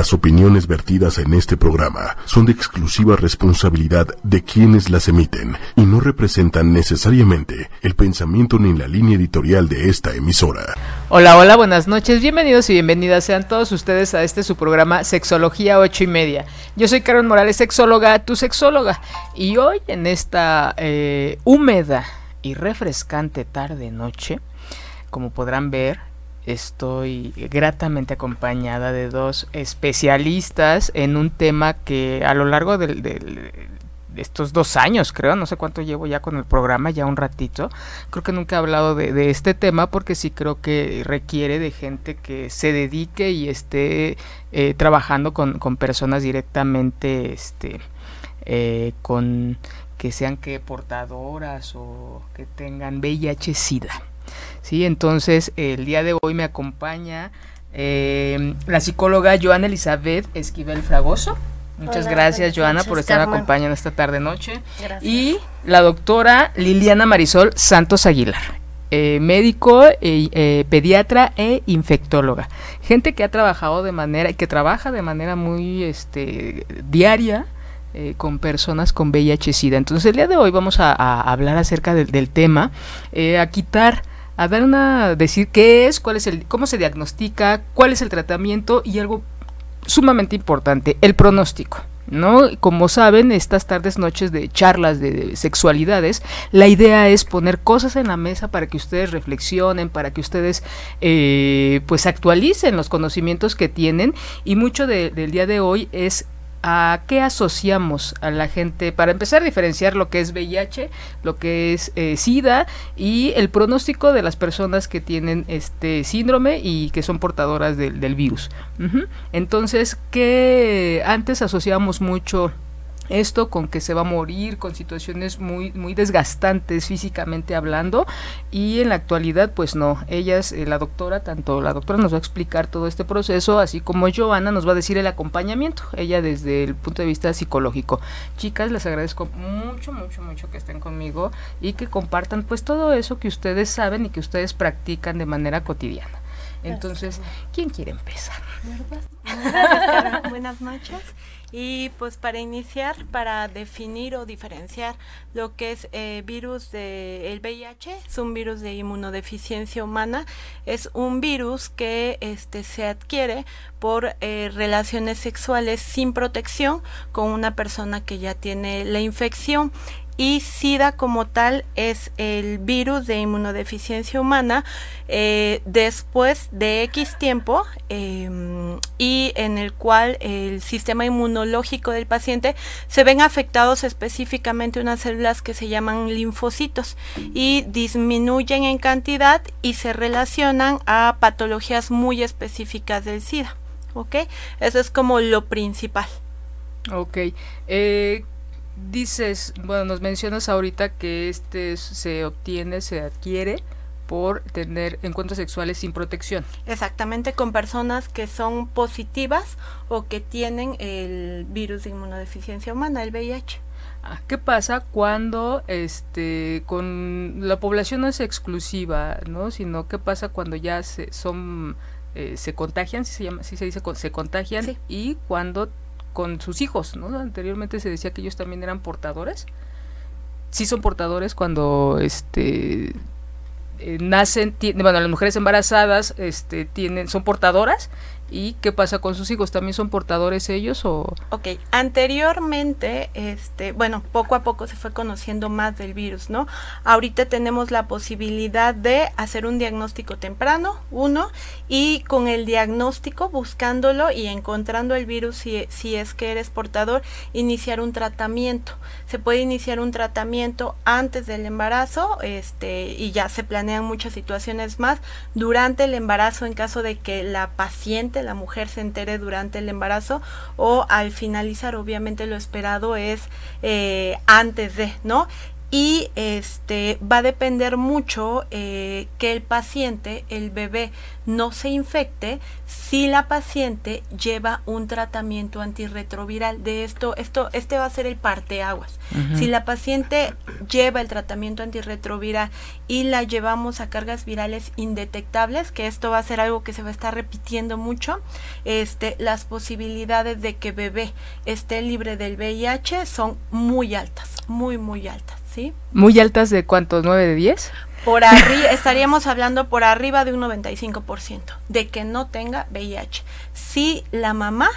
Las opiniones vertidas en este programa son de exclusiva responsabilidad de quienes las emiten y no representan necesariamente el pensamiento ni la línea editorial de esta emisora. Hola, hola, buenas noches, bienvenidos y bienvenidas sean todos ustedes a este su programa Sexología 8 y media. Yo soy Karen Morales, sexóloga, tu sexóloga, y hoy en esta eh, húmeda y refrescante tarde-noche, como podrán ver, estoy gratamente acompañada de dos especialistas en un tema que a lo largo de estos dos años, creo, no sé cuánto llevo ya con el programa, ya un ratito, creo que nunca he hablado de, este tema porque sí creo que requiere de gente que se dedique y esté eh, trabajando con, personas directamente, este, con que sean que portadoras o que tengan VIH-Sida. ¿Sí? Entonces, el día de hoy me acompaña eh, la psicóloga Joana Elizabeth Esquivel Fragoso. Muchas gracias, Joana, por estar acompañando esta tarde-noche. Y la doctora Liliana Marisol Santos Aguilar. Eh, médico, eh, pediatra e infectóloga. Gente que ha trabajado de manera, que trabaja de manera muy este, diaria con personas con VIH-Sida. Entonces el día de hoy vamos a, hablar acerca del tema, a quitar a una decir qué es, cuál es el cómo se diagnostica, cuál es el tratamiento y algo sumamente importante, el pronóstico. ¿No? Como saben, estas tardes, noches de charlas de sexualidades, la idea es poner cosas en la mesa para que ustedes reflexionen, para que ustedes eh, pues actualicen los conocimientos que tienen y mucho del día de hoy es ¿A qué asociamos a la gente? Para empezar a diferenciar lo que es VIH, lo que es eh, SIDA y el pronóstico de las personas que tienen este síndrome y que son portadoras del virus. Entonces, que antes asociamos mucho esto con que se va a morir, con situaciones muy, muy desgastantes físicamente hablando, y en la actualidad, pues no, ellas, eh, la doctora, tanto la doctora nos va a explicar todo este proceso, así como Joana nos va a decir el acompañamiento, ella desde el punto de vista psicológico. Chicas, les agradezco mucho, mucho, mucho que estén conmigo y que compartan pues todo eso que ustedes saben y que ustedes practican de manera cotidiana. Entonces, ¿quién quiere empezar? Buenas noches. Y pues para iniciar, para definir o diferenciar lo que es eh, virus de el VIH, es un virus de inmunodeficiencia humana, es un virus que este se adquiere por eh, relaciones sexuales sin protección con una persona que ya tiene la infección y SIDA como tal es el virus de inmunodeficiencia humana eh, después de X tiempo em, y en el cual el sistema inmunológico del paciente se ven afectados específicamente unas células que se llaman linfocitos y disminuyen en cantidad y se relacionan a patologías muy específicas del SIDA. ¿Ok? Eso es como lo principal. Ok. Eh, dices, bueno, nos mencionas ahorita que este se obtiene, se adquiere por tener encuentros sexuales sin protección. Exactamente, con personas que son positivas o que tienen el virus de inmunodeficiencia humana, el VIH. Ah, ¿Qué pasa cuando este con la población no es exclusiva, ¿no? Sino qué pasa cuando ya se son eh, se contagian, si se llama, si se dice se contagian y cuando con sus hijos, ¿no? Anteriormente se decía que ellos también eran portadores. Sí son portadores cuando este eh, nacen, bueno, las mujeres embarazadas este tienen son portadoras ¿Y qué pasa con sus hijos? ¿También son portadores ellos o...? Ok, anteriormente, este, bueno, poco a poco se fue conociendo más del virus, ¿no? Ahorita tenemos la posibilidad de hacer un diagnóstico temprano, uno, y con el diagnóstico, buscándolo y encontrando el virus si, si es que eres portador, iniciar un tratamiento. Se puede iniciar un tratamiento antes del embarazo, este, y ya se planean muchas situaciones más durante el embarazo en caso de que la paciente la mujer se entere durante el embarazo o al finalizar, obviamente lo esperado es eh, antes de, ¿no? Y este va a depender mucho eh, que el paciente, el bebé, no se infecte si la paciente lleva un tratamiento antirretroviral. De esto, esto, este va a ser el parteaguas. Si la paciente lleva el tratamiento antirretroviral y la llevamos a cargas virales indetectables, que esto va a ser algo que se va a estar repitiendo mucho, este, las posibilidades de que bebé esté libre del VIH son muy altas, muy, muy altas. ¿Sí? ¿Muy altas de cuántos? ¿9 de 10? por arriba, estaríamos hablando por arriba de un 95% de que no tenga VIH. Si la mamá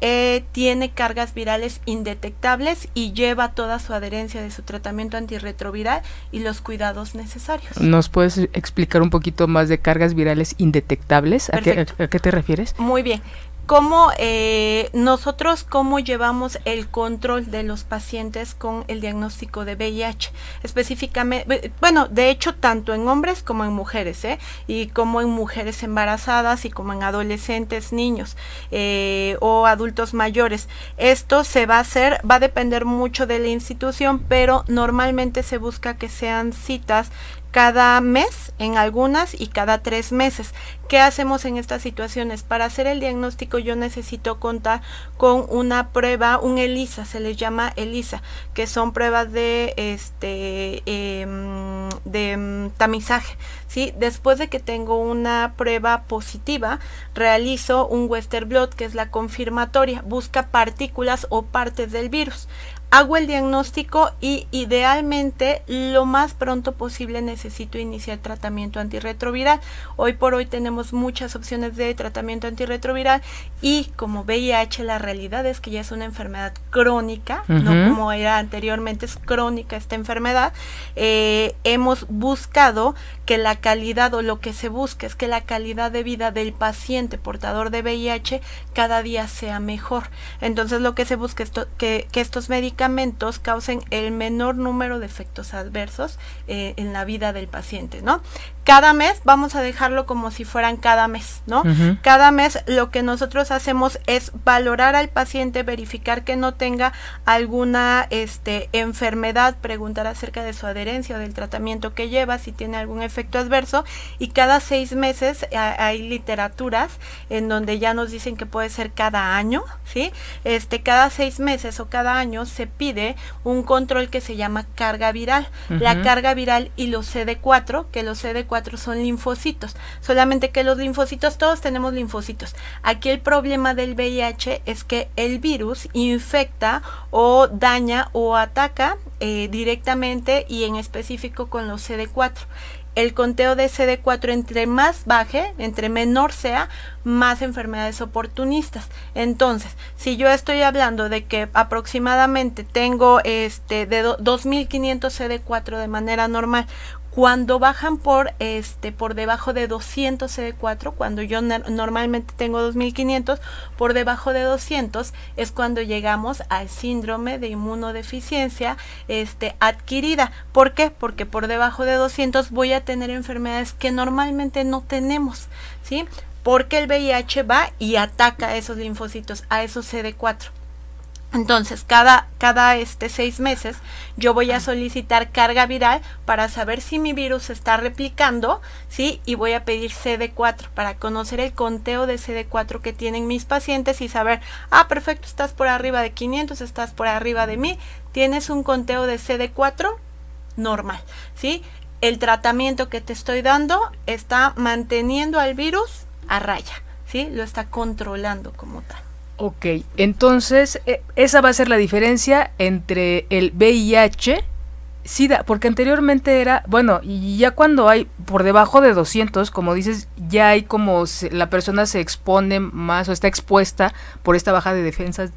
eh, tiene cargas virales indetectables y lleva toda su adherencia de su tratamiento antirretroviral y los cuidados necesarios. ¿Nos puedes explicar un poquito más de cargas virales indetectables? ¿A qué, ¿A qué, te refieres? Muy bien cómo eh, nosotros cómo llevamos el control de los pacientes con el diagnóstico de VIH específicamente bueno de hecho tanto en hombres como en mujeres ¿eh? y como en mujeres embarazadas y como en adolescentes niños eh, o adultos mayores esto se va a hacer va a depender mucho de la institución pero normalmente se busca que sean citas cada mes en algunas y cada tres meses. ¿Qué hacemos en estas situaciones? Para hacer el diagnóstico yo necesito contar con una prueba, un ELISA, se les llama ELISA, que son pruebas de este em, de em, tamizaje. ¿sí? Después de que tengo una prueba positiva, realizo un Western blot, que es la confirmatoria, busca partículas o partes del virus hago el diagnóstico y idealmente lo más pronto posible necesito iniciar tratamiento antirretroviral. Hoy por hoy tenemos muchas opciones de tratamiento antirretroviral y como VIH la realidad es que ya es una enfermedad crónica, no como era anteriormente, es crónica esta enfermedad. Eh, hemos buscado que la calidad o lo que se busca es que la calidad de vida del paciente portador de VIH cada día sea mejor. Entonces lo que se busca es que, estos medicamentos causen el menor número de efectos adversos eh, en la vida del paciente, ¿no? Cada mes vamos a dejarlo como si fueran cada mes, ¿no? Cada mes lo que nosotros hacemos es valorar al paciente, verificar que no tenga alguna este, enfermedad, preguntar acerca de su adherencia o del tratamiento que lleva, si tiene algún efecto adverso y cada seis meses hay literaturas en donde ya nos dicen que puede ser cada año, ¿sí? Este, cada seis meses o cada año se pide un control que se llama carga viral. La carga viral y los CD4, que los CD4 son linfocitos. Solamente que los linfocitos, todos tenemos linfocitos. Aquí el problema del VIH es que el virus infecta o daña o ataca eh, directamente y en específico con los CD4 el conteo de CD4 entre más baje, entre menor sea, más enfermedades oportunistas. Entonces, si yo estoy hablando de que aproximadamente tengo este de 2500 CD4 de manera normal, cuando bajan por este por debajo de 200 CD4, cuando yo normalmente tengo 2500, por debajo de 200 es cuando llegamos al síndrome de inmunodeficiencia este adquirida. ¿Por qué? Porque por debajo de 200 voy a tener enfermedades que normalmente no tenemos, ¿sí? Porque el VIH va y ataca a esos linfocitos, a esos CD4. Entonces, cada, cada este seis meses yo voy a solicitar carga viral para saber si mi virus se está replicando, ¿sí? Y voy a pedir CD4 para conocer el conteo de CD4 que tienen mis pacientes y saber, ah, perfecto, estás por arriba de 500, estás por arriba de mí, tienes un conteo de CD4 normal, ¿sí? El tratamiento que te estoy dando está manteniendo al virus a raya, ¿sí? Lo está controlando como tal. Ok, entonces eh, esa va a ser la diferencia entre el VIH, SIDA, porque anteriormente era, bueno, y ya cuando hay por debajo de 200, como dices, ya hay como la persona se expone más o está expuesta por esta baja de defensas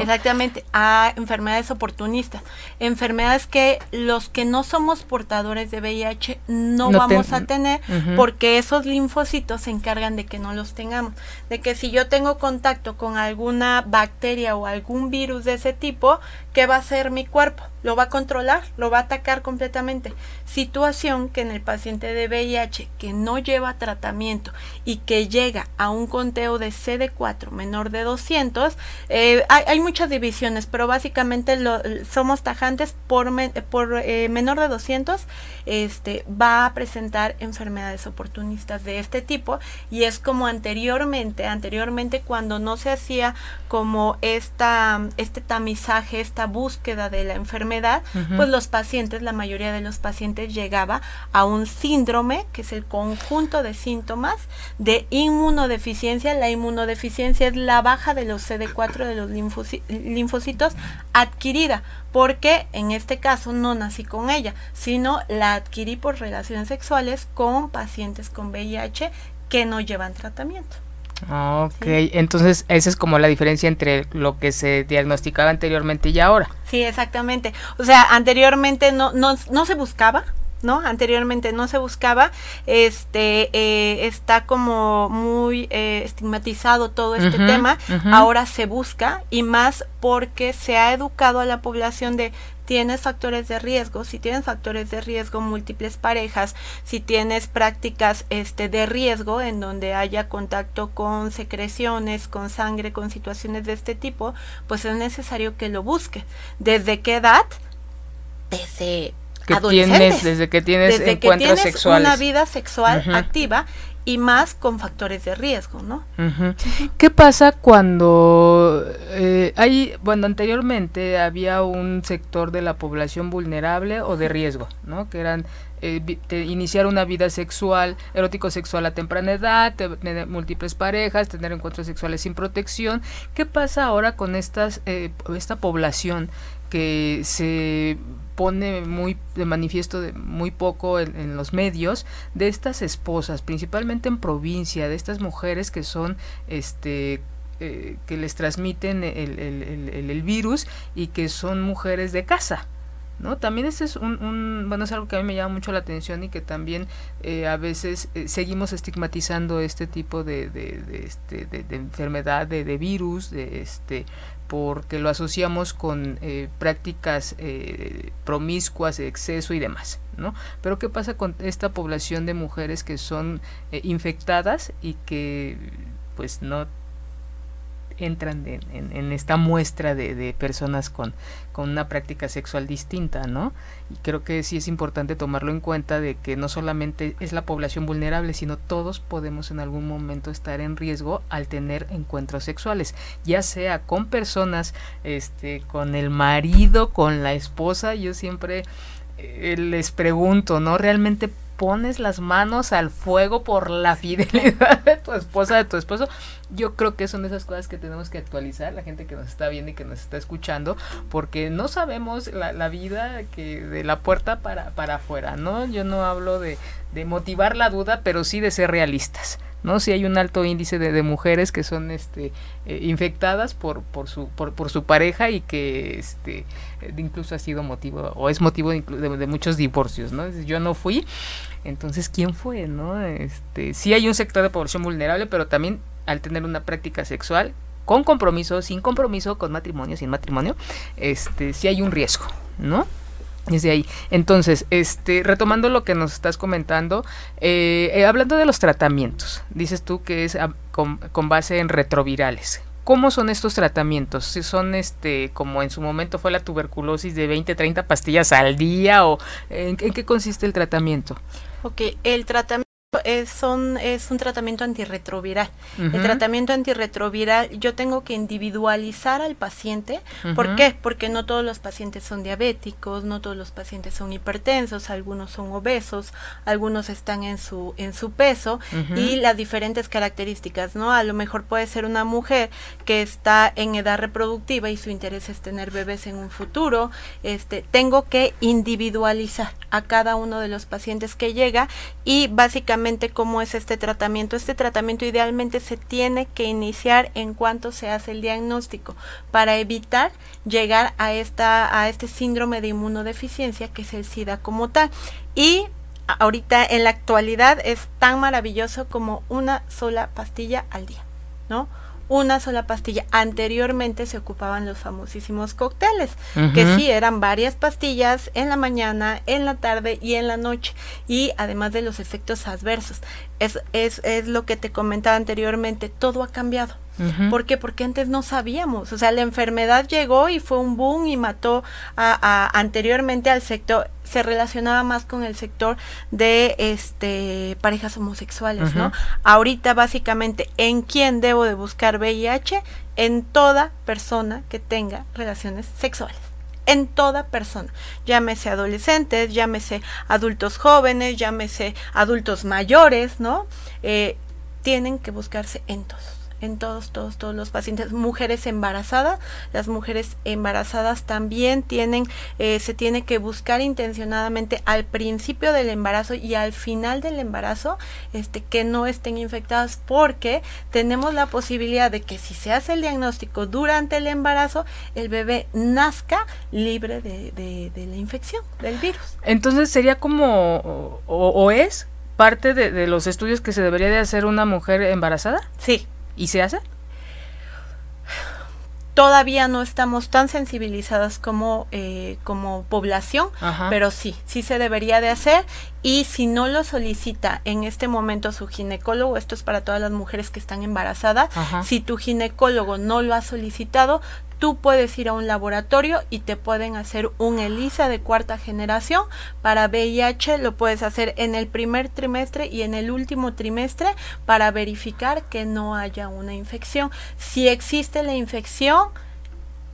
Exactamente, a enfermedades oportunistas, enfermedades que los que no somos portadores de VIH no, vamos a tener porque esos linfocitos se encargan de que no los tengamos, de que si yo tengo contacto con alguna bacteria o algún virus de ese tipo, ¿qué va a hacer mi cuerpo? Lo va a controlar, lo va a atacar completamente. Situación que en el paciente de VIH que no lleva tratamiento y que llega a un conteo de CD4 menor de 200, eh, hay muchas divisiones, pero básicamente somos tajantes por, por eh, menor de 200, este, va a presentar enfermedades oportunistas de este tipo y es como anteriormente, anteriormente cuando no se hacía como esta, este tamizaje, esta búsqueda de la enfermedad, pues los pacientes, la mayoría de los pacientes llegaba a un síndrome, que es el conjunto de síntomas de inmunodeficiencia. La inmunodeficiencia es la baja de los CD4 de los linfocitos adquirida, porque en este caso no nací con ella, sino la adquirí por relaciones sexuales con pacientes con VIH que no llevan tratamiento. Ok, entonces esa es como la diferencia entre lo que se diagnosticaba anteriormente y ahora. Sí, exactamente. O sea, anteriormente no, no, no se buscaba, ¿no? Anteriormente no se buscaba, este, eh, está como muy eh, estigmatizado todo este tema, ahora se busca y más porque se ha educado a la población de tienes factores de riesgo, si tienes factores de riesgo, múltiples parejas, si tienes prácticas este, de riesgo en donde haya contacto con secreciones, con sangre, con situaciones de este tipo, pues es necesario que lo busque. ¿Desde qué edad? Desde tienes, desde que tienes desde que tienes una vida sexual activa y más con factores de riesgo, ¿no? ¿Qué pasa cuando eh, hay, bueno, anteriormente había un sector de la población vulnerable o de riesgo, ¿no? Que eran eh, iniciar una vida sexual, erótico sexual a temprana edad, tener múltiples parejas, tener encuentros sexuales sin protección. ¿Qué pasa ahora con estas, eh, esta población que se pone muy de manifiesto de muy poco en, los medios de estas esposas, principalmente en provincia, de estas mujeres que son este eh, que les transmiten el, el, el, virus y que son mujeres de casa. ¿No? También este es un, bueno, es algo que a mí me llama mucho la atención y que también eh, a veces eh, seguimos estigmatizando este tipo de, de, de, este, de, enfermedad, de virus, de este, porque lo asociamos con eh, prácticas eh, promiscuas, exceso y demás, ¿no? Pero ¿qué pasa con esta población de mujeres que son eh, infectadas y que pues no entran en, esta muestra de, personas con, con, una práctica sexual distinta, ¿no? Y creo que sí es importante tomarlo en cuenta de que no solamente es la población vulnerable, sino todos podemos en algún momento estar en riesgo al tener encuentros sexuales, ya sea con personas, este, con el marido, con la esposa, yo siempre eh, les pregunto, ¿no? ¿Realmente pones las manos al fuego por la fidelidad de tu esposa, de tu esposo? Yo creo que son esas cosas que tenemos que actualizar, la gente que nos está viendo y que nos está escuchando, porque no sabemos la, la vida que de la puerta para, para afuera, ¿no? Yo no hablo de, de motivar la duda, pero sí de ser realistas. ¿no? Si hay un alto índice de, de mujeres que son este, eh, infectadas por, por, su, por, por, su pareja y que este, eh, incluso ha sido motivo o es motivo de, de, muchos divorcios, ¿no? Yo no fui, entonces ¿quién fue, no? Este, sí hay un sector de población vulnerable, pero también al tener una práctica sexual con compromiso, sin compromiso, con matrimonio, sin matrimonio, este, sí hay un riesgo, ¿no? Desde ahí. Entonces, este, retomando lo que nos estás comentando, eh, eh, hablando de los tratamientos, dices tú que es con, base en retrovirales. ¿Cómo son estos tratamientos? ¿Si son este, como en su momento fue la tuberculosis de 20, 30 pastillas al día o en, en qué consiste el tratamiento? Ok, el tratamiento es, son, es un tratamiento antirretroviral. El tratamiento antirretroviral yo tengo que individualizar al paciente. ¿Por qué? Porque no todos los pacientes son diabéticos, no todos los pacientes son hipertensos, algunos son obesos, algunos están en su, en su peso y las diferentes características, ¿no? A lo mejor puede ser una mujer que está en edad reproductiva y su interés es tener bebés en un futuro. Este, tengo que individualizar a cada uno de los pacientes que llega y básicamente cómo es este tratamiento. Este tratamiento idealmente se tiene que iniciar en cuanto se hace el diagnóstico para evitar llegar a, esta, a este síndrome de inmunodeficiencia que es el SIDA como tal. Y ahorita en la actualidad es tan maravilloso como una sola pastilla al día, ¿no? Una sola pastilla. Anteriormente se ocupaban los famosísimos cócteles, que sí eran varias pastillas en la mañana, en la tarde y en la noche, y además de los efectos adversos. Es, es, es lo que te comentaba anteriormente, todo ha cambiado. ¿Por qué? Porque antes no sabíamos. O sea, la enfermedad llegó y fue un boom y mató a, anteriormente al sector se relacionaba más con el sector de este parejas homosexuales, ¿no? Ahorita básicamente en quién debo de buscar VIH en toda persona que tenga relaciones sexuales en toda persona, llámese adolescentes, llámese adultos jóvenes, llámese adultos mayores, ¿no? Eh, tienen que buscarse en todos en todos, todos, todos los pacientes. Mujeres embarazadas, las mujeres embarazadas también tienen, eh, se tiene que buscar intencionadamente al principio del embarazo y al final del embarazo, este, que no estén infectadas, porque tenemos la posibilidad de que si se hace el diagnóstico durante el embarazo, el bebé nazca libre de, de, la infección del virus. Entonces sería como, o, es parte de, de, los estudios que se debería de hacer una mujer embarazada? Sí, ¿Y se hace? Todavía no estamos tan sensibilizadas como, eh, como población, pero sí, sí se debería de hacer. Y si no lo solicita en este momento su ginecólogo, esto es para todas las mujeres que están embarazadas, si tu ginecólogo no lo ha solicitado, tú puedes ir a un laboratorio y te pueden hacer un ELISA de cuarta generación. Para VIH lo puedes hacer en el primer trimestre y en el último trimestre para verificar que no haya una infección. Si existe la infección,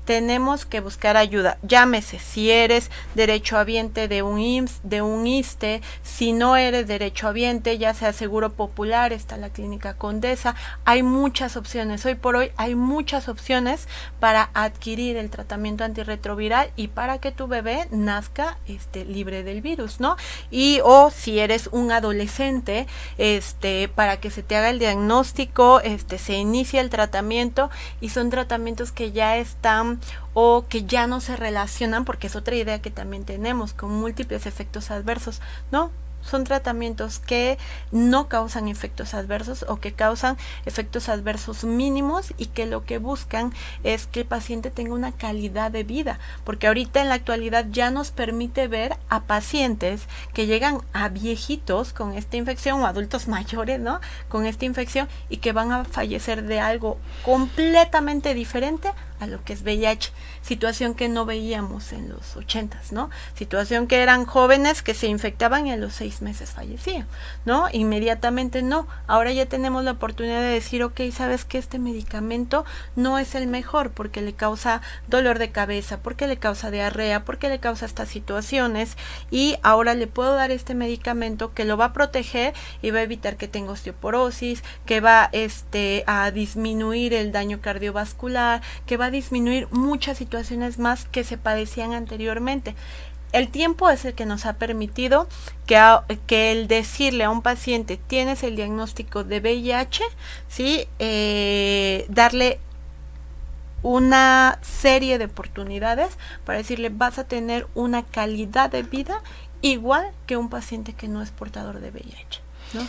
tenemos que buscar ayuda. Llámese si eres derechohabiente de un IMSS, de un ISTE, si no eres derechohabiente, ya sea Seguro Popular, está la Clínica Condesa. Hay muchas opciones. Hoy por hoy hay muchas opciones para adquirir el tratamiento antirretroviral y para que tu bebé nazca este, libre del virus, ¿no? Y o si eres un adolescente, este, para que se te haga el diagnóstico, este, se inicia el tratamiento y son tratamientos que ya están o que ya no se relacionan, porque es otra idea que también tenemos, con múltiples efectos adversos. No, son tratamientos que no causan efectos adversos o que causan efectos adversos mínimos y que lo que buscan es que el paciente tenga una calidad de vida, porque ahorita en la actualidad ya nos permite ver a pacientes que llegan a viejitos con esta infección o adultos mayores, ¿no? Con esta infección y que van a fallecer de algo completamente diferente lo que es VIH, situación que no veíamos en los ochentas, ¿no? Situación que eran jóvenes que se infectaban y a los seis meses fallecían, ¿no? Inmediatamente no. Ahora ya tenemos la oportunidad de decir, ok, sabes que este medicamento no es el mejor porque le causa dolor de cabeza, porque le causa diarrea, porque le causa estas situaciones y ahora le puedo dar este medicamento que lo va a proteger y va a evitar que tenga osteoporosis, que va este a disminuir el daño cardiovascular, que va a disminuir muchas situaciones más que se padecían anteriormente. El tiempo es el que nos ha permitido que, que el decirle a un paciente tienes el diagnóstico de VIH, ¿sí? Eh, darle una serie de oportunidades para decirle vas a tener una calidad de vida igual que un paciente que no es portador de VIH. ¿no?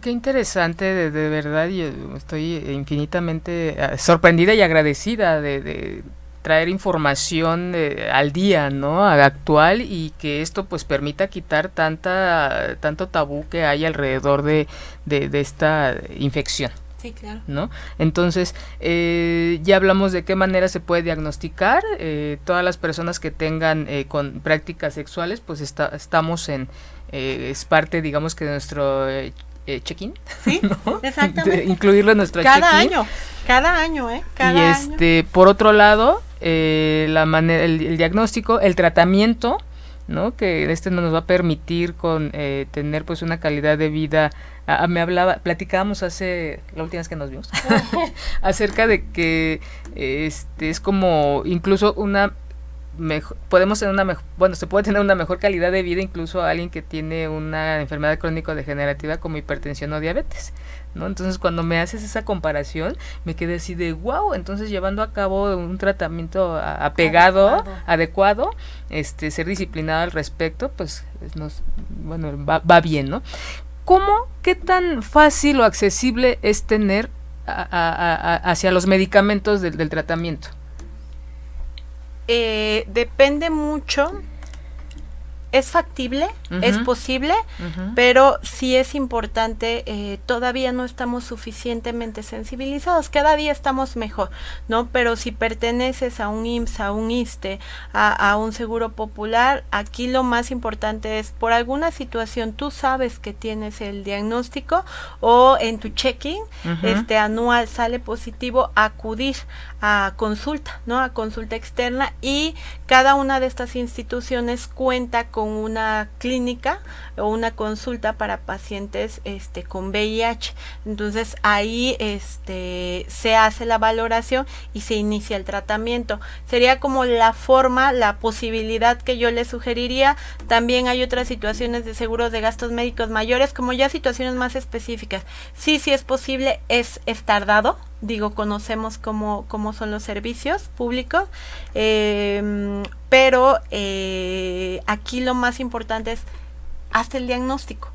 Qué interesante, de, verdad, y estoy infinitamente eh, sorprendida y agradecida de, traer información eh, al día, ¿no? Actual y que esto pues permita quitar tanta tanto tabú que hay alrededor de, de, esta infección. Sí, claro. ¿No? Entonces, eh, ya hablamos de qué manera se puede diagnosticar. Eh, todas las personas que tengan con prácticas sexuales, pues está, estamos en, es parte, digamos que de nuestro check-in. Sí, exactamente. incluirlo en nuestro Cada año, cada año, ¿eh? y este, por otro lado, eh, la manera, el, diagnóstico, el tratamiento, ¿no? Que este nos va a permitir con eh, tener pues una calidad de vida. Ah, me hablaba, platicábamos hace la última vez que nos vimos acerca de que este es como incluso una podemos tener una mejor, bueno, se puede tener una mejor calidad de vida incluso a alguien que tiene una enfermedad crónico degenerativa como hipertensión o diabetes, ¿no? Entonces, cuando me haces esa comparación, me quedé así de, wow, entonces llevando a cabo un tratamiento apegado, adecuado, este ser disciplinado al respecto, pues nos bueno, va, bien, ¿no? ¿Cómo, qué tan fácil o accesible es tener hacia los medicamentos del tratamiento? Eh, depende mucho es factible, es posible, pero sí es importante, eh, todavía no estamos suficientemente sensibilizados, cada día estamos mejor, ¿no? Pero si perteneces a un IMSS, a un ISTE, a, un seguro popular, aquí lo más importante es, por alguna situación, tú sabes que tienes el diagnóstico o en tu check-in este anual sale positivo, acudir a consulta, ¿no? A consulta externa y cada una de estas instituciones cuenta con una clínica o una consulta para pacientes este con VIH. Entonces ahí este se hace la valoración y se inicia el tratamiento. Sería como la forma, la posibilidad que yo le sugeriría. También hay otras situaciones de seguros de gastos médicos mayores, como ya situaciones más específicas. Sí, sí es posible, es, es tardado, digo, conocemos cómo, cómo son los servicios públicos, em, pero eh, aquí lo más importante es, hazte el diagnóstico.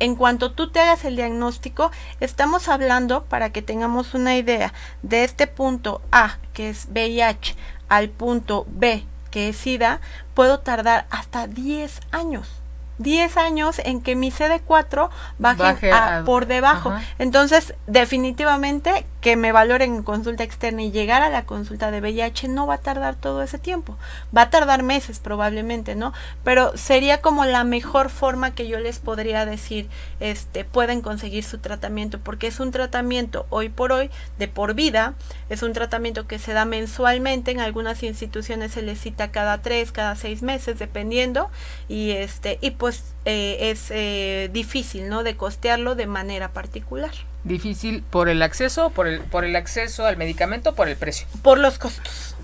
En cuanto tú te hagas el diagnóstico, estamos hablando, para que tengamos una idea, de este punto A, que es VIH, al punto B, que es SIDA, puedo tardar hasta 10 años. 10 años en que mi CD4 baje, por debajo. Entonces, definitivamente que me valoren en consulta externa y llegar a la consulta de VIH no va a tardar todo ese tiempo. Va a tardar meses probablemente, ¿no? Pero sería como la mejor forma que yo les podría decir, este, pueden conseguir su tratamiento, porque es un tratamiento hoy por hoy de por vida, es un tratamiento que se da mensualmente, en algunas instituciones se les cita cada tres, cada seis meses, dependiendo, y este, y pues eh, es eh, difícil, ¿no? De costearlo de manera particular. Difícil por el acceso, por el, por el acceso al medicamento, por el precio. Por los costos.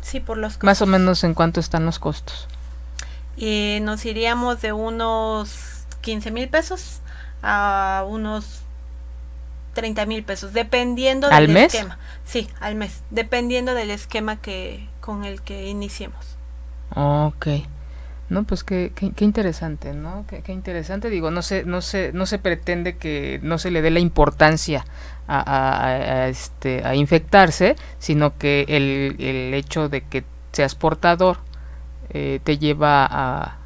Sí, por los costos. Más o menos en cuánto están los costos. Y nos iríamos de unos 15 mil pesos a unos 30 mil pesos, dependiendo del esquema. Sí, al mes, dependiendo del esquema que con el que iniciemos. Ok. No, pues qué, qué, interesante, ¿no? Qué, interesante. Digo, no se, no se, no se pretende que no se le dé la importancia a, este, a infectarse, sino que el, el hecho de que seas portador eh, te lleva a,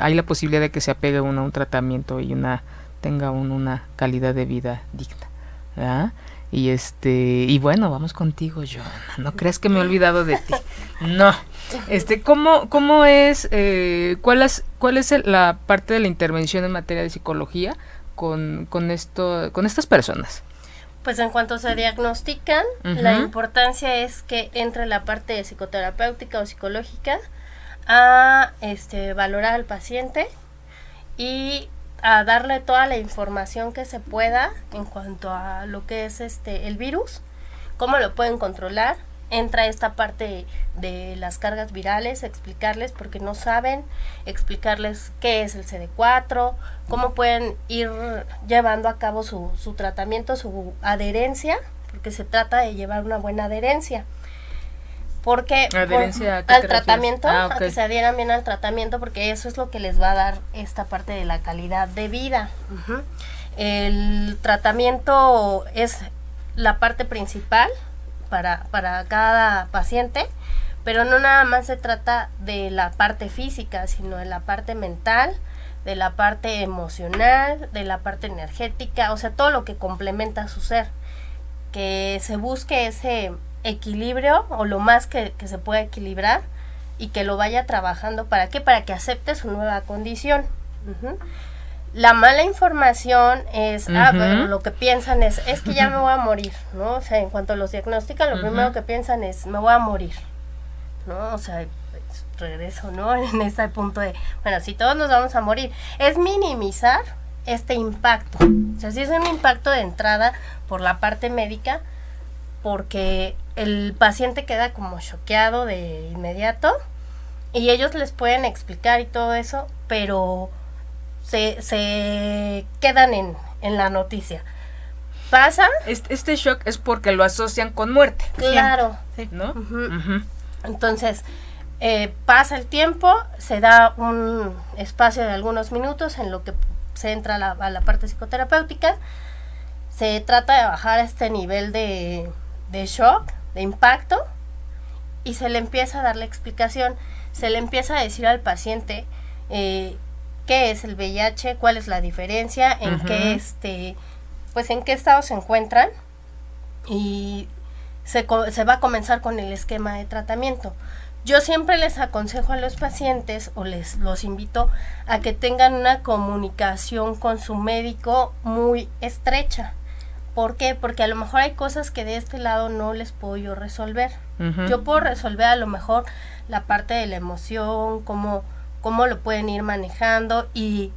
hay la posibilidad de que se apegue uno a un tratamiento y una tenga uno una calidad de vida digna. Y este, y bueno, vamos contigo, John. No crees que me he olvidado de ti. No. Este, ¿cómo, cómo es, eh, cuál es, cuál es la parte de la intervención en materia de psicología con, con esto, con estas personas? Pues en cuanto se diagnostican, la importancia es que entre la parte psicoterapéutica o psicológica a este valorar al paciente y a darle toda la información que se pueda en cuanto a lo que es este el virus, cómo lo pueden controlar. Entra esta parte de las cargas virales, explicarles porque no saben, explicarles qué es el CD4, cómo pueden ir llevando a cabo su, su tratamiento, su adherencia, porque se trata de llevar una buena adherencia porque al tratamiento, ah, a que se adhieran bien al tratamiento, porque eso es lo que les va a dar esta parte de la calidad de vida. El tratamiento es la parte principal para, para cada paciente, pero no nada más se trata de la parte física, sino de la parte mental, de la parte emocional, de la parte energética, o sea, todo lo que complementa su ser. Que se busque ese equilibrio o lo más que, se pueda equilibrar y que lo vaya trabajando. ¿Para qué? Para que acepte su nueva condición. La mala información es, ah, lo que piensan es, es que ya me voy a morir, ¿no? O sea, en cuanto los diagnostican, lo primero que piensan es, me voy a morir, ¿no? O sea, pues, regreso, ¿no? En ese punto de, bueno, si todos nos vamos a morir, es minimizar este impacto. O sea, si es un impacto de entrada por la parte médica, porque el paciente queda como choqueado de inmediato y ellos les pueden explicar y todo eso, pero se, se quedan en, en la noticia. ¿Pasa? Este, este, shock es porque lo asocian con muerte. Claro. ¿No? Entonces, eh, pasa el tiempo, se da un espacio de algunos minutos en lo que se entra a la, a la parte psicoterapéutica, se trata de bajar este nivel de, de shock, de impacto, y se le empieza a dar la explicación, se le empieza a decir al paciente eh, qué es el VIH, cuál es la diferencia, en qué este, pues en qué estado se encuentran y se, se va a comenzar con el esquema de tratamiento. Yo siempre les aconsejo a los pacientes o les los invito a que tengan una comunicación con su médico muy estrecha. ¿Por qué? Porque a lo mejor hay cosas que de este lado no les puedo yo resolver. Yo puedo resolver a lo mejor la parte de la emoción, cómo, cómo lo pueden ir manejando y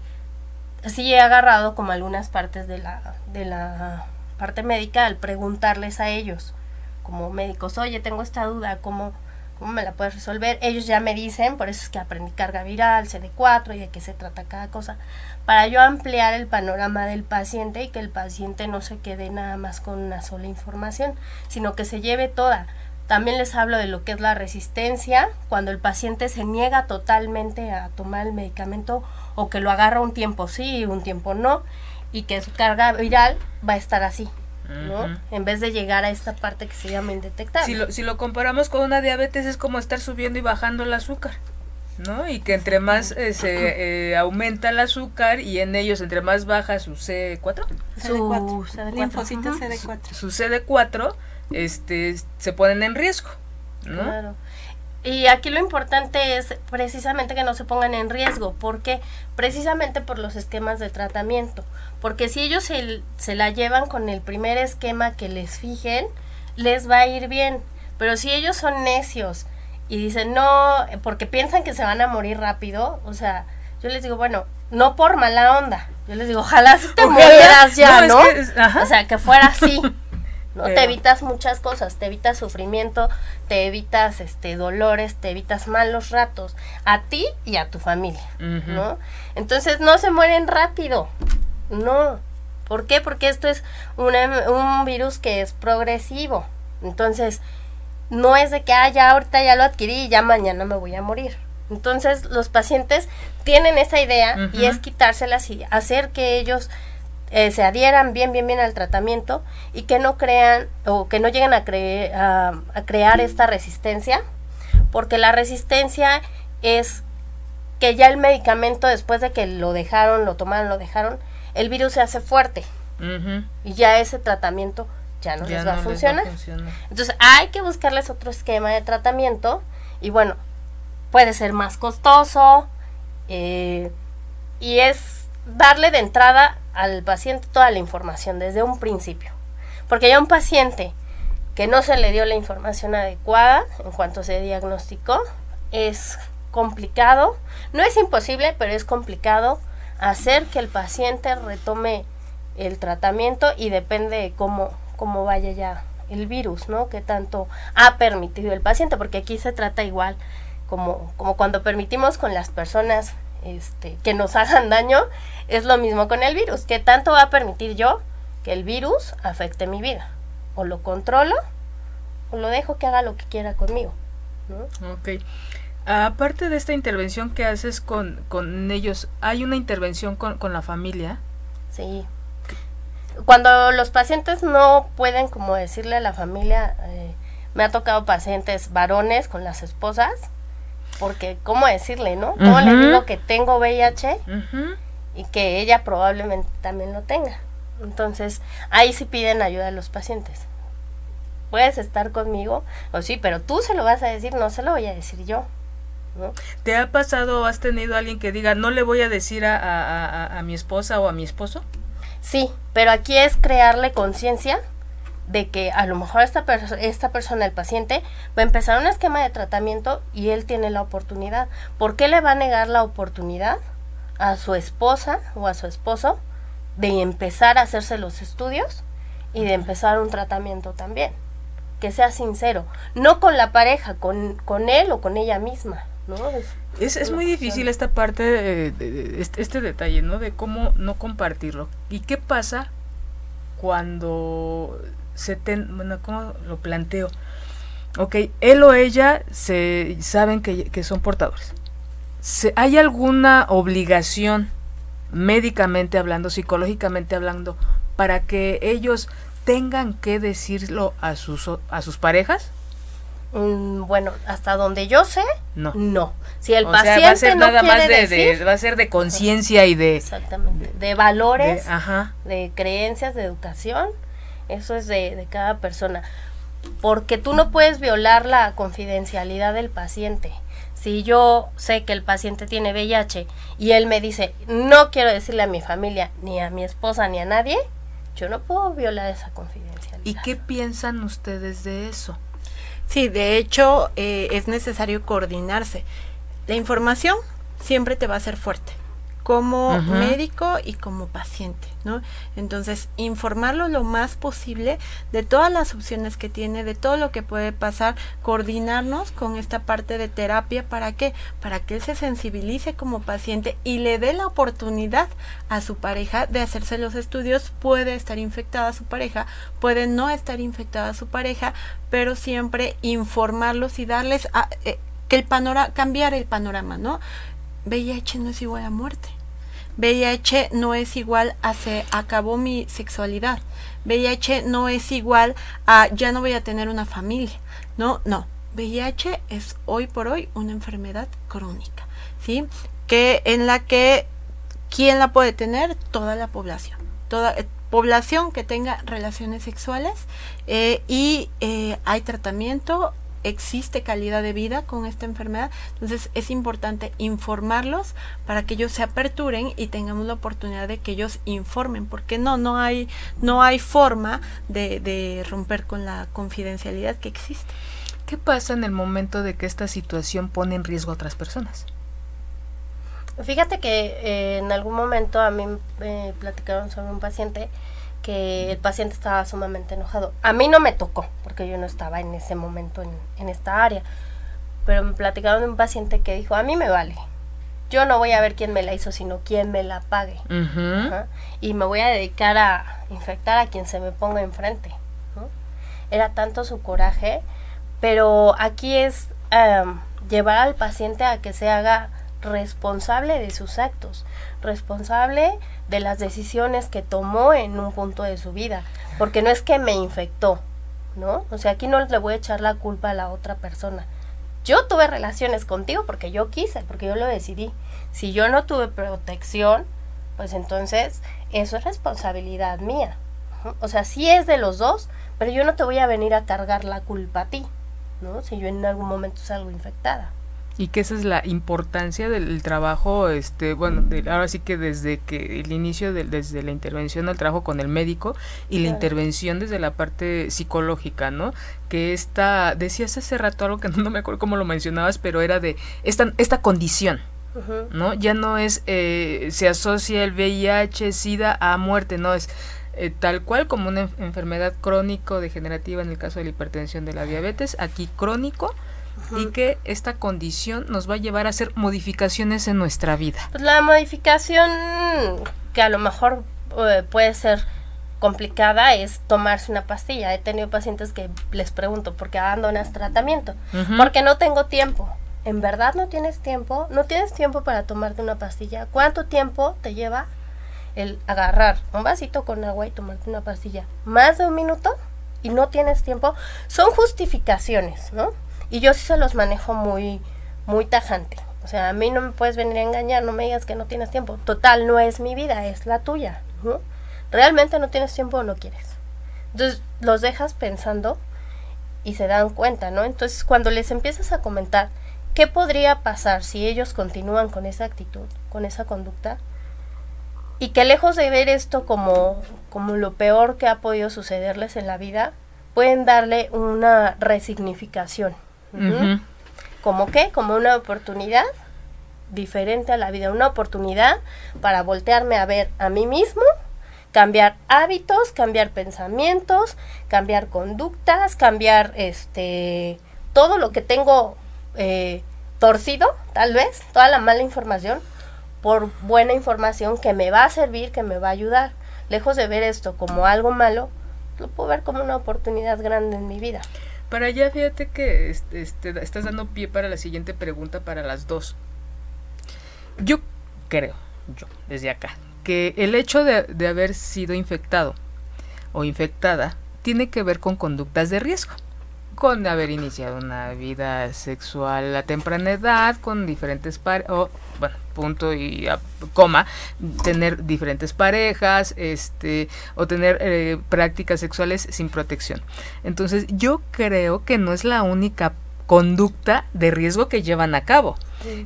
sí he agarrado como algunas partes de la, de la parte médica al preguntarles a ellos como médicos, oye, tengo esta duda, ¿cómo, ¿cómo me la puedes resolver? Ellos ya me dicen, por eso es que aprendí carga viral, CD4 y de qué se trata cada cosa, para yo ampliar el panorama del paciente y que el paciente no se quede nada más con una sola información, sino que se lleve toda. También les hablo de lo que es la resistencia, cuando el paciente se niega totalmente a tomar el medicamento o que lo agarra un tiempo sí y un tiempo no, y que su carga viral va a estar así, ¿no? En vez de llegar a esta parte que se llama indetectable. Si lo, si lo comparamos con una diabetes es como estar subiendo y bajando el azúcar. ¿No? Y que entre más eh, se eh, aumenta el azúcar y en ellos entre más baja su C4, su CD4, CD4. Su, CD4 este se ponen en riesgo, ¿no? Claro. Y aquí lo importante es precisamente que no se pongan en riesgo, porque precisamente por los esquemas de tratamiento, porque si ellos se, se, la llevan con el primer esquema que les fijen, les va a ir bien, pero si ellos son necios y dicen no, porque piensan que se van a morir rápido, o sea, yo les digo, bueno, no por mala onda, yo les digo, ojalá si te murieras ya, ¿no? o sea, que fuera así. ¿no? Te evitas muchas cosas, te evitas sufrimiento, te evitas este dolores, te evitas malos ratos a ti y a tu familia, ¿no? Entonces no se mueren rápido. No. ¿Por qué? Porque esto es un virus que es progresivo. Entonces, no es de que, ah, ya ahorita ya lo adquirí y ya mañana me voy a morir. Entonces, los pacientes tienen esa idea y es quitárselas y hacer que ellos eh, se adhieran bien, bien, bien al tratamiento y que no crean o que no lleguen a, a, crear esta resistencia, porque la resistencia es que ya el medicamento, después de que lo dejaron, lo tomaron, lo dejaron, el virus se hace fuerte. Y ya ese tratamiento ya no les va a funcionar. Entonces hay que buscarles otro esquema de tratamiento y bueno, puede ser más costoso eh, y es darle de entrada al paciente toda la información desde un principio. Porque ya un paciente que no se le dio la información adecuada en cuanto se diagnosticó, es complicado, no es imposible, pero es complicado hacer que el paciente retome el tratamiento y depende de cómo, cómo vaya ya el virus, ¿no? Que tanto ha permitido el paciente, porque aquí se trata igual como, como cuando permitimos con las personas este, que nos hagan daño, es lo mismo con el virus. ¿Qué tanto va a permitir yo que el virus afecte mi vida? O lo controlo o lo dejo que haga lo que quiera conmigo. ¿no? Ok. Aparte de esta intervención que haces con, con ellos, ¿hay una intervención con, con la familia? Sí. Cuando los pacientes no pueden como decirle a la familia, eh, me ha tocado pacientes varones con las esposas, porque ¿cómo decirle, no? ¿Cómo le digo que tengo VIH y que ella probablemente también lo tenga? Entonces, ahí sí piden ayuda a los pacientes. Puedes estar conmigo, o sí, pero tú se lo vas a decir, no se lo voy a decir yo. ¿no? ¿Te ha pasado o has tenido alguien que diga, no le voy a decir a, a, a mi esposa o a mi esposo? Sí, pero aquí es crearle conciencia de que a lo mejor esta, esta persona, el paciente, va a empezar un esquema de tratamiento y él tiene la oportunidad. ¿Por qué le va a negar la oportunidad a su esposa o a su esposo de empezar a hacerse los estudios y de empezar un tratamiento también? Que sea sincero, no con la pareja, con, con él o con ella misma. ¿no? Es, es, muy difícil esta parte, este, este, detalle, ¿no? De cómo no compartirlo. ¿Y qué pasa cuando se ten, bueno, ¿cómo lo planteo? Ok, él o ella se saben que, son portadores. Se, ¿Hay alguna obligación médicamente hablando, psicológicamente hablando, para que ellos tengan que decirlo a sus, a sus parejas? Mm, bueno, hasta donde yo sé, no. No. Si el O sea, paciente va a ser no nada quiere más de, decir, de- va a ser de conciencia y de, exactamente, de valores, de- ajá. de creencias, de educación, eso es de, de cada persona. Porque tú no puedes violar la confidencialidad del paciente. Si yo sé que el paciente tiene VIH y él me dice, no quiero decirle a mi familia, ni a mi esposa, ni a nadie, yo no puedo violar esa confidencialidad. ¿Y qué piensan ustedes de eso? Sí, de hecho eh, es necesario coordinarse. La información siempre te va a ser fuerte, como médico y como paciente, ¿no? Entonces, informarlo lo más posible de todas las opciones que tiene, de todo lo que puede pasar, coordinarnos con esta parte de terapia, ¿para qué? Para que él se sensibilice como paciente y le dé la oportunidad a su pareja de hacerse los estudios, puede estar infectada su pareja, puede no estar infectada su pareja, pero siempre informarlos y darles a- eh, que el panorama, cambiar el panorama, ¿no? VIH no es igual a muerte. VIH no es igual a se acabó mi sexualidad. VIH no es igual a ya no voy a tener una familia. No, no. VIH es hoy por hoy una enfermedad crónica, ¿sí? Que en la que ¿quién la puede tener? Toda la población. Toda eh, población que tenga relaciones sexuales eh, y eh, hay tratamiento, existe calidad de vida con esta enfermedad. Entonces es importante informarlos para que ellos se aperturen y tengamos la oportunidad de que ellos informen, porque no, no hay, no hay forma de, de romper con la confidencialidad que existe. ¿Qué pasa en el momento de que esta situación pone en riesgo a otras personas? Fíjate que eh, en algún momento a mí me platicaron sobre un paciente que el paciente estaba sumamente enojado. A mí no me tocó, porque yo no estaba en ese momento en, en esta área, pero me platicaron de un paciente que dijo, a mí me vale. Yo no voy a ver quién me la hizo, sino quién me la pague. Ajá. Y me voy a dedicar a infectar a quien se me ponga enfrente. ¿no? Era tanto su coraje, pero aquí es em, llevar al paciente a que se haga responsable de sus actos, responsable de las decisiones que tomó en un punto de su vida, porque no es que me infectó, ¿no? O sea, aquí no le voy a echar la culpa a la otra persona. Yo tuve relaciones contigo porque yo quise, porque yo lo decidí. Si yo no tuve protección, pues entonces eso es responsabilidad mía. O sea, sí es de los dos, pero yo no te voy a venir a cargar la culpa a ti, ¿no? Si yo en algún momento salgo infectada. Y que esa es la importancia del trabajo, este, bueno, de- ahora sí que desde que el inicio, del- desde la intervención al trabajo con el médico y la intervención desde la parte psicológica, ¿no? Que esta, decías hace rato algo que no me acuerdo cómo lo mencionabas, pero era de esta, esta condición. ¿no? Ya no es, eh, se asocia el VIH, SIDA a muerte, no es eh, tal cual como una en- enfermedad crónico-degenerativa en el caso de la hipertensión de la diabetes, aquí crónico, y que esta condición nos va a llevar a hacer modificaciones en nuestra vida. Pues la modificación que a lo mejor eh, puede ser complicada es tomarse una pastilla. He tenido pacientes que les pregunto, ¿por qué abandonas tratamiento? Porque no tengo tiempo. ¿En verdad no tienes tiempo? ¿No tienes tiempo para tomarte una pastilla? ¿Cuánto tiempo te lleva el agarrar un vasito con agua y tomarte una pastilla? ¿Más de un minuto? ¿Y no tienes tiempo? Son justificaciones, ¿no? Y yo sí se los manejo muy, muy tajante. O sea, a mí no me puedes venir a engañar, no me digas que no tienes tiempo. Total, no es mi vida, es la tuya. ¿no? ¿Realmente no tienes tiempo o no quieres? Entonces los dejas pensando y se dan cuenta, ¿no? Entonces cuando les empiezas a comentar qué podría pasar si ellos continúan con esa actitud, con esa conducta, y que lejos de ver esto como, como lo peor que ha podido sucederles en la vida, pueden darle una resignificación. ¿Como qué? Como una oportunidad diferente a la vida, una oportunidad para voltearme a ver a mí mismo, cambiar hábitos, cambiar pensamientos, cambiar conductas, cambiar este todo lo que tengo eh, torcido, tal vez, toda la mala información, por buena información que me va a servir, que me va a ayudar. Lejos de ver esto como algo malo, lo puedo ver como una oportunidad grande en mi vida. Para allá, fíjate que este, estás dando pie para la siguiente pregunta para las dos. Yo creo, yo, desde acá, que el hecho de, de haber sido infectado o infectada tiene que ver con conductas de riesgo. Con haber iniciado una vida sexual a temprana edad, con diferentes parejas, bueno, punto y coma, tener diferentes parejas, este, o tener eh, prácticas sexuales sin protección. Entonces, yo creo que no es la única conducta de riesgo que llevan a cabo.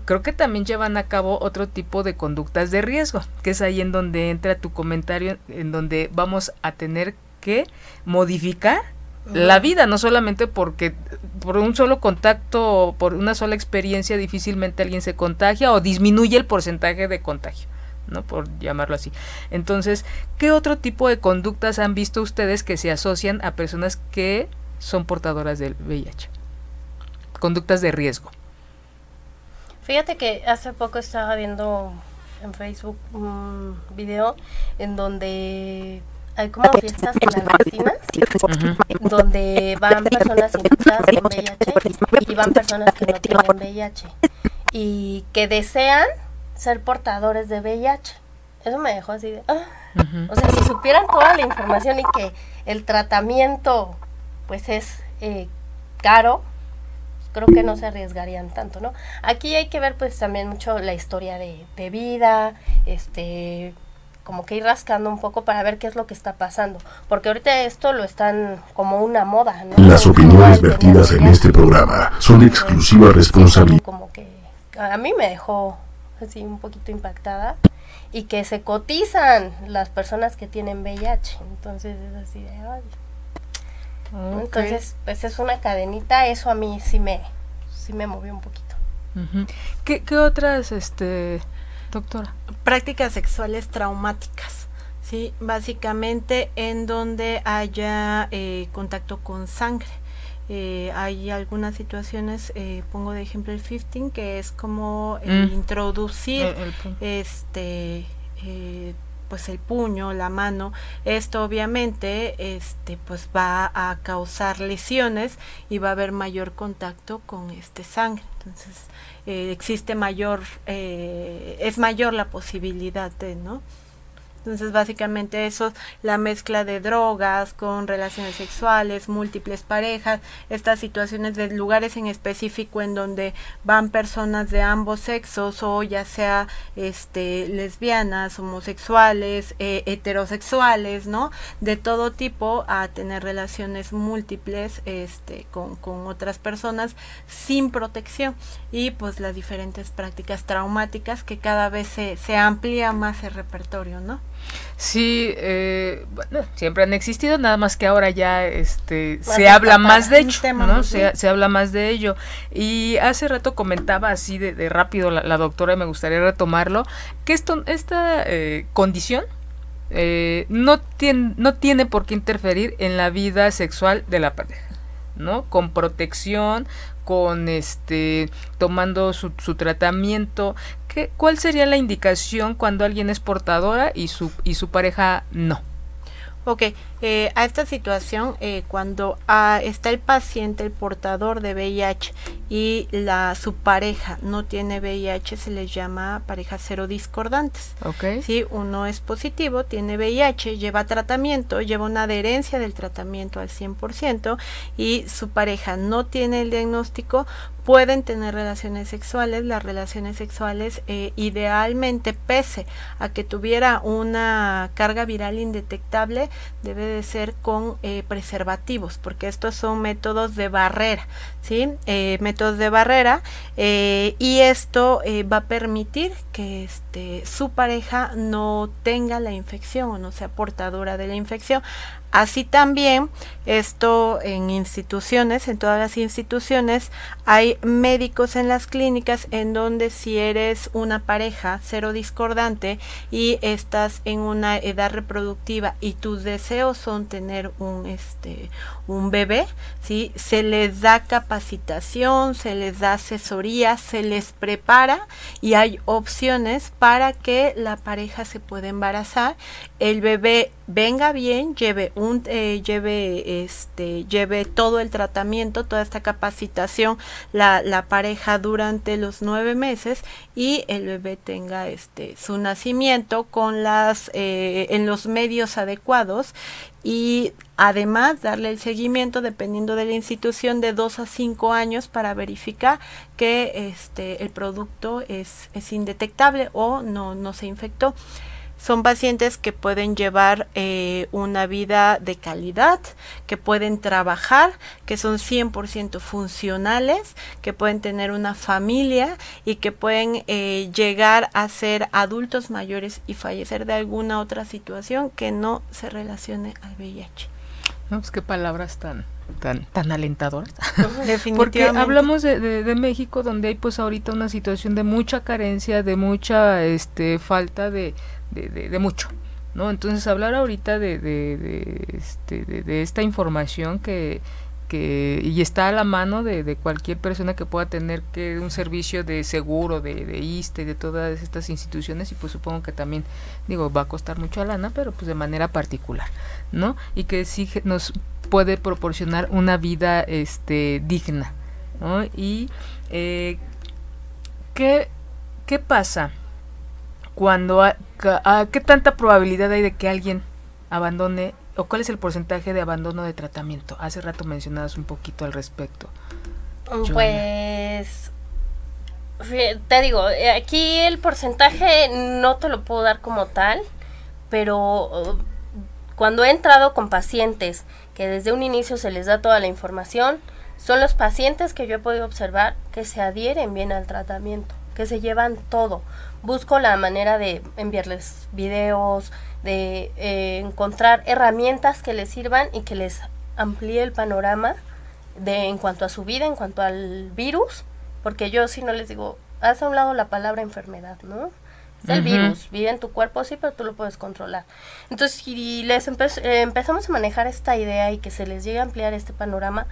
Creo que también llevan a cabo otro tipo de conductas de riesgo, que es ahí en donde entra tu comentario, en donde vamos a tener que modificar la vida, no solamente porque por un solo contacto, por una sola experiencia difícilmente alguien se contagia o disminuye el porcentaje de contagio. ¿no? Por llamarlo así. Entonces, ¿qué otro tipo de conductas han visto ustedes que se asocian a personas que son portadoras del VIH? Conductas de riesgo. Fíjate que hace poco estaba viendo en Facebook un video en donde hay como fiestas clandestinas donde van personas infectadas con VIH y van personas que no tienen VIH y que desean ser portadores de VIH. Eso me dejó así de... Ah". O sea, si supieran toda la información y que el tratamiento pues es eh, caro, creo que no se arriesgarían tanto, ¿no? Aquí hay que ver pues también mucho la historia de, de vida, este como que ir rascando un poco para ver qué es lo que está pasando. Porque ahorita esto lo están como una moda. ¿no? Las opiniones vertidas en este programa son de exclusiva responsabilidad. Como que a mí me dejó así un poquito impactada y que se cotizan las personas que tienen VIH. Entonces es así de... Ay. Entonces, pues es una cadenita, eso a mí sí me, sí me movió un poquito. ¿Qué, ¿Qué otras este doctora? Prácticas sexuales traumáticas. Sí, básicamente en donde haya eh, contacto con sangre. Eh, hay algunas situaciones, eh, pongo de ejemplo el 15, que es como mm. introducir este pues el puño, la mano, esto obviamente este pues va a causar lesiones y va a haber mayor contacto con este sangre. Entonces, eh, existe mayor, eh, es mayor la posibilidad de, ¿no? Entonces, básicamente eso, la mezcla de drogas con relaciones sexuales, múltiples parejas, estas situaciones de lugares en específico en donde van personas de ambos sexos o ya sea este lesbianas, homosexuales, eh, heterosexuales, ¿no? De todo tipo a tener relaciones múltiples este con, con otras personas sin protección y pues las diferentes prácticas traumáticas que cada vez se, se amplía más el repertorio, ¿no? Sí, eh, bueno, siempre han existido, nada más que ahora ya este, se habla más de ello, ¿no? Se, se, habla más de ello. Y hace rato comentaba así de, rápido la, doctora, y me gustaría retomarlo, que esto, esta eh, condición eh, no, tiene, no tiene por qué interferir en la vida sexual de la pareja, ¿no? Con protección, con este tomando su, su tratamiento ¿qué, ¿cuál sería la indicación cuando alguien es portadora y su, y su pareja no? Ok, eh, a esta situación, eh, cuando ah, está el paciente, el portador de VIH y la, su pareja no tiene VIH, se les llama pareja cero discordantes. Si uno es positivo, tiene VIH, lleva tratamiento, lleva una adherencia del tratamiento al 100% y su pareja no tiene el diagnóstico, pueden tener relaciones sexuales. Las relaciones sexuales eh, idealmente, pese a que tuviera una carga viral indetectable, debe de ser con eh, preservativos, porque estos son métodos de barrera, ¿sí? Eh, métodos de barrera y esto va a permitir que este, su pareja no tenga la infección o no sea portadora de la infección. Así también, esto en instituciones, en todas las instituciones, hay médicos en las clínicas en donde si eres una pareja cero discordante y estás en una edad reproductiva y tus deseos son tener un este un bebé, ¿sí? se les da capacitación, se les da asesoría, se les prepara y hay opciones para que la pareja se pueda embarazar. El bebé venga bien, lleve un eh, lleve este lleve todo el tratamiento, toda esta capacitación la, la pareja durante los nueve meses y el bebé tenga este su nacimiento con las eh, en los medios adecuados y además darle el seguimiento dependiendo de la institución de dos a cinco años para verificar que este el producto es, es indetectable o no, no se infectó. Son pacientes que pueden llevar eh, una vida de calidad, que pueden trabajar, que son 100% funcionales, que pueden tener una familia y que pueden eh, llegar a ser adultos mayores y fallecer de alguna otra situación que no se relacione al VIH. No, pues qué palabras tan tan tan alentadoras. Porque hablamos de, de, de, México donde hay pues ahorita una situación de mucha carencia, de mucha este falta de, de, mucho. ¿no? Entonces hablar ahorita de, de, de, este, de, esta información que, que y está a la mano de, de cualquier persona que pueda tener que un servicio de seguro, de, de ISTE, de todas estas instituciones y pues supongo que también, digo, va a costar mucho a lana, pero pues de manera particular, ¿no? Y que sí nos puede proporcionar una vida este digna, ¿no? Y eh, ¿qué, ¿qué pasa? Cuando a, a, qué tanta probabilidad hay de que alguien abandone o cuál es el porcentaje de abandono de tratamiento. Hace rato mencionabas un poquito al respecto. Pues te digo, aquí el porcentaje no te lo puedo dar como tal, pero cuando he entrado con pacientes que desde un inicio se les da toda la información, son los pacientes que yo he podido observar que se adhieren bien al tratamiento, que se llevan todo busco la manera de enviarles videos, de eh, encontrar herramientas que les sirvan y que les amplíe el panorama de en cuanto a su vida, en cuanto al virus, porque yo si no les digo, haz a un lado la palabra enfermedad, ¿no? Es el uh -huh. virus, vive en tu cuerpo, sí, pero tú lo puedes controlar. Entonces, si les empe eh, empezamos a manejar esta idea y que se les llegue a ampliar este panorama,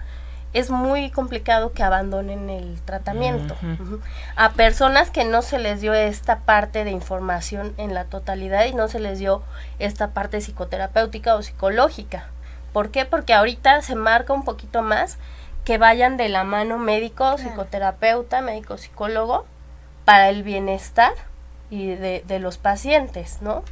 es muy complicado que abandonen el tratamiento. Uh -huh. Uh -huh. A personas que no se les dio esta parte de información en la totalidad y no se les dio esta parte psicoterapéutica o psicológica. ¿Por qué? Porque ahorita se marca un poquito más que vayan de la mano médico, psicoterapeuta, médico, psicólogo, para el bienestar y de, de los pacientes, ¿no?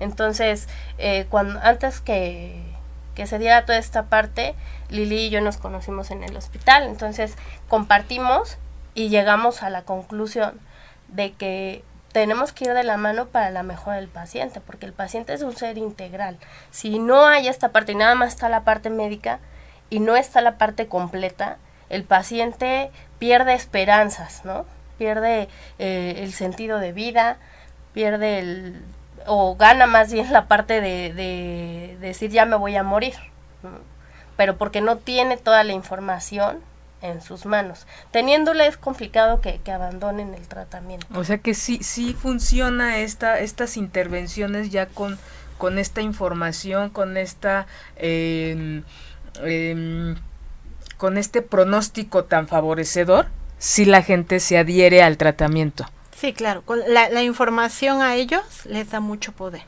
Entonces, eh, cuando antes que, que se diera toda esta parte, Lili y yo nos conocimos en el hospital, entonces compartimos y llegamos a la conclusión de que tenemos que ir de la mano para la mejora del paciente, porque el paciente es un ser integral. Si no hay esta parte y nada más está la parte médica y no está la parte completa, el paciente pierde esperanzas, ¿no? Pierde eh, el sentido de vida, pierde el o gana más bien la parte de, de, de decir ya me voy a morir. pero porque no tiene toda la información en sus manos. Teniéndole es complicado que, abandonen el tratamiento. O sea que sí, sí funciona esta, estas intervenciones ya con, con esta información, con esta eh, eh, con este pronóstico tan favorecedor, si la gente se adhiere al tratamiento. Sí, claro, con la, la información a ellos les da mucho poder.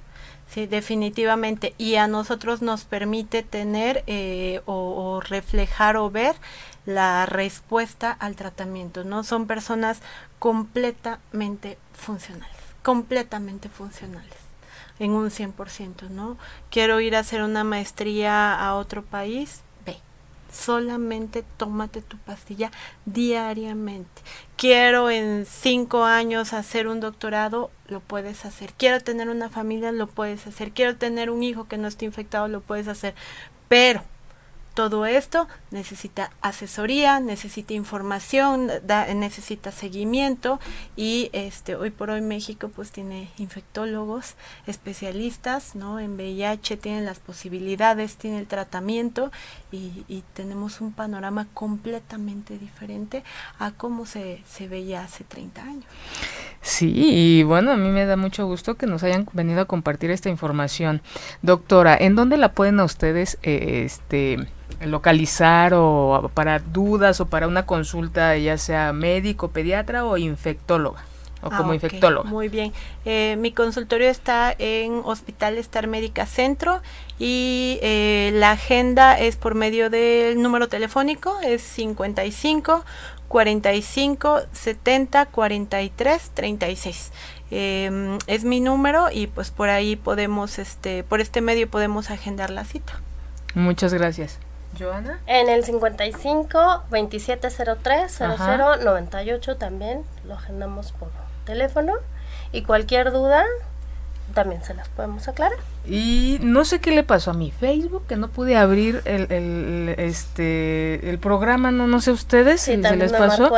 Sí, definitivamente. Y a nosotros nos permite tener eh, o, o, reflejar o ver la respuesta al tratamiento. No son personas completamente funcionales, completamente funcionales, en un 100%, ¿no? Quiero ir a hacer una maestría a otro país, solamente tómate tu pastilla diariamente. Quiero en cinco años hacer un doctorado, lo puedes hacer. Quiero tener una familia, lo puedes hacer. Quiero tener un hijo que no esté infectado, lo puedes hacer. Pero todo esto necesita asesoría, necesita información, da, necesita seguimiento y este hoy por hoy México pues tiene infectólogos, especialistas, ¿no? En VIH tienen las posibilidades, tiene el tratamiento y, tenemos un panorama completamente diferente a cómo se, se veía hace 30 años. Sí, y bueno, a mí me da mucho gusto que nos hayan venido a compartir esta información. Doctora, ¿en dónde la pueden a ustedes eh, este localizar o para dudas o para una consulta ya sea médico, pediatra o infectóloga? o como ah, infectóloga. Muy bien. Eh, mi consultorio está en Hospital Star Médica Centro y eh, la agenda es por medio del número telefónico, es 55 45 70 43 36. es mi número y pues por ahí podemos, este, por este medio podemos agendar la cita. Muchas gracias. Joana. En el 55 2703 00 98 también lo agendamos por teléfono y cualquier duda también se las podemos aclarar. Y no sé qué le pasó a mi Facebook, que no pude abrir el, el este, el programa, no, no sé ustedes si se les pasó.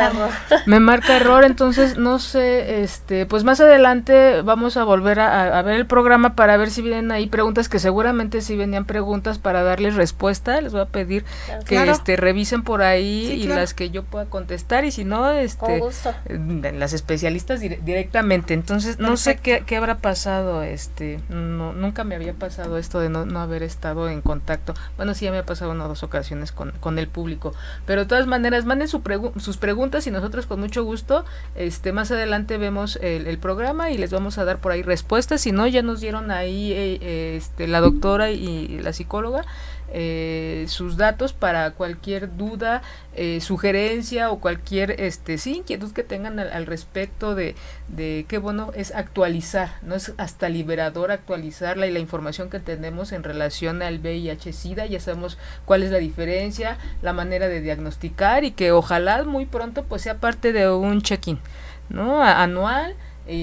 Me marca error, entonces no sé, este, pues más adelante vamos a volver a, ver el programa para ver si vienen ahí preguntas, que seguramente si venían preguntas para darles respuesta, les voy a pedir que este revisen por ahí y las que yo pueda contestar, y si no, este, las especialistas directamente. Entonces, no sé qué, qué habrá pasado, este, no, nunca me había pasado esto de no, no haber estado en contacto. Bueno, sí, ya me ha pasado una o dos ocasiones con, con el público. Pero de todas maneras, manden su sus preguntas y nosotros con mucho gusto, este más adelante vemos el, el, programa y les vamos a dar por ahí respuestas. Si no, ya nos dieron ahí eh, este, la doctora y la psicóloga eh, sus datos para cualquier duda, eh, sugerencia o cualquier este sí inquietud que tengan al, respecto de, de qué bueno es actualizar, no es hasta liberador actualizarla y la información que tenemos en relación al VIH/SIDA, ya sabemos cuál es la diferencia, la manera de diagnosticar y que ojalá muy pronto pues sea parte de un check-in, ¿no? anual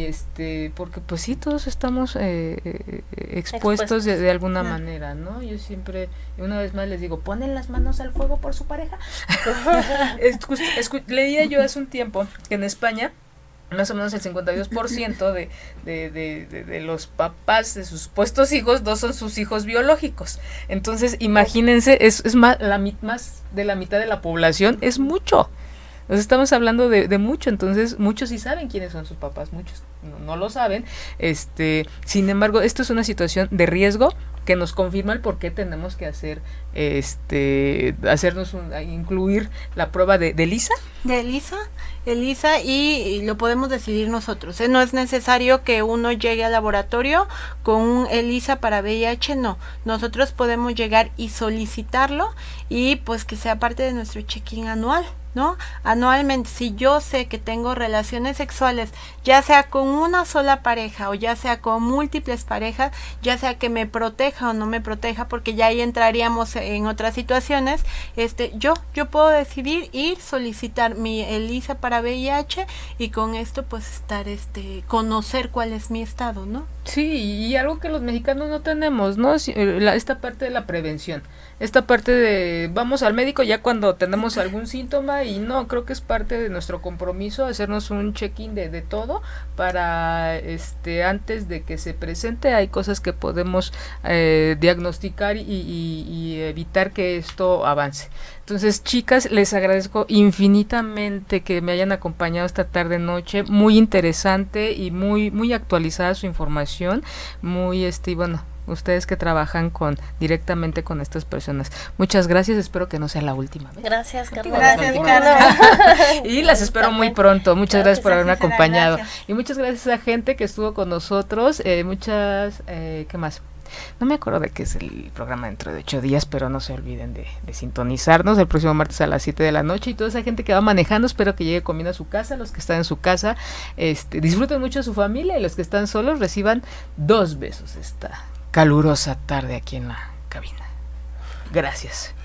este porque pues sí todos estamos eh, eh, expuestos, De, alguna manera no yo siempre una vez más les digo ponen las manos al fuego por su pareja leía yo hace un tiempo que en España más o menos el 52% de, de, de, de, los papás de sus supuestos hijos, dos son sus hijos biológicos. Entonces, imagínense, es, es más, la, más de la mitad de la población, es mucho. Nos estamos hablando de, de, mucho, entonces muchos sí saben quiénes son sus papás, muchos no, lo saben. Este, sin embargo, esto es una situación de riesgo que nos confirma el por qué tenemos que hacer, este, hacernos un, incluir la prueba de, de Lisa. De Lisa, Elisa, y, lo podemos decidir nosotros. ¿eh? No es necesario que uno llegue al laboratorio con un ELISA para VIH, no. Nosotros podemos llegar y solicitarlo y pues que sea parte de nuestro check-in anual. ¿no? Anualmente, si yo sé que tengo relaciones sexuales, ya sea con una sola pareja o ya sea con múltiples parejas, ya sea que me proteja o no me proteja, porque ya ahí entraríamos en otras situaciones, este, yo, yo puedo decidir ir, solicitar mi ELISA para VIH y con esto pues estar, este, conocer cuál es mi estado, ¿no? Sí, y algo que los mexicanos no tenemos, ¿no? Eh, esta parte de la prevención esta parte de vamos al médico ya cuando tenemos algún síntoma y no, creo que es parte de nuestro compromiso hacernos un check-in de, de, todo para este antes de que se presente hay cosas que podemos eh, diagnosticar y, y, evitar que esto avance. Entonces, chicas, les agradezco infinitamente que me hayan acompañado esta tarde noche, muy interesante y muy muy actualizada su información, muy este bueno, ustedes que trabajan con directamente con estas personas. Muchas gracias, espero que no sea la última. Gracias, Carlos. Gracias, y las espero muy pronto. Muchas gracias por haberme acompañado. Y muchas gracias a gente que estuvo con nosotros. Eh, muchas, eh, ¿qué más? No me acuerdo de qué es el programa dentro de ocho días, pero no se olviden de, sintonizarnos el próximo martes a las 7 de la noche. Y toda esa gente que va manejando, espero que llegue comiendo a su casa. Los que están en su casa, este, disfruten mucho a su familia y los que están solos reciban dos besos esta calurosa tarde aquí en la cabina. Gracias.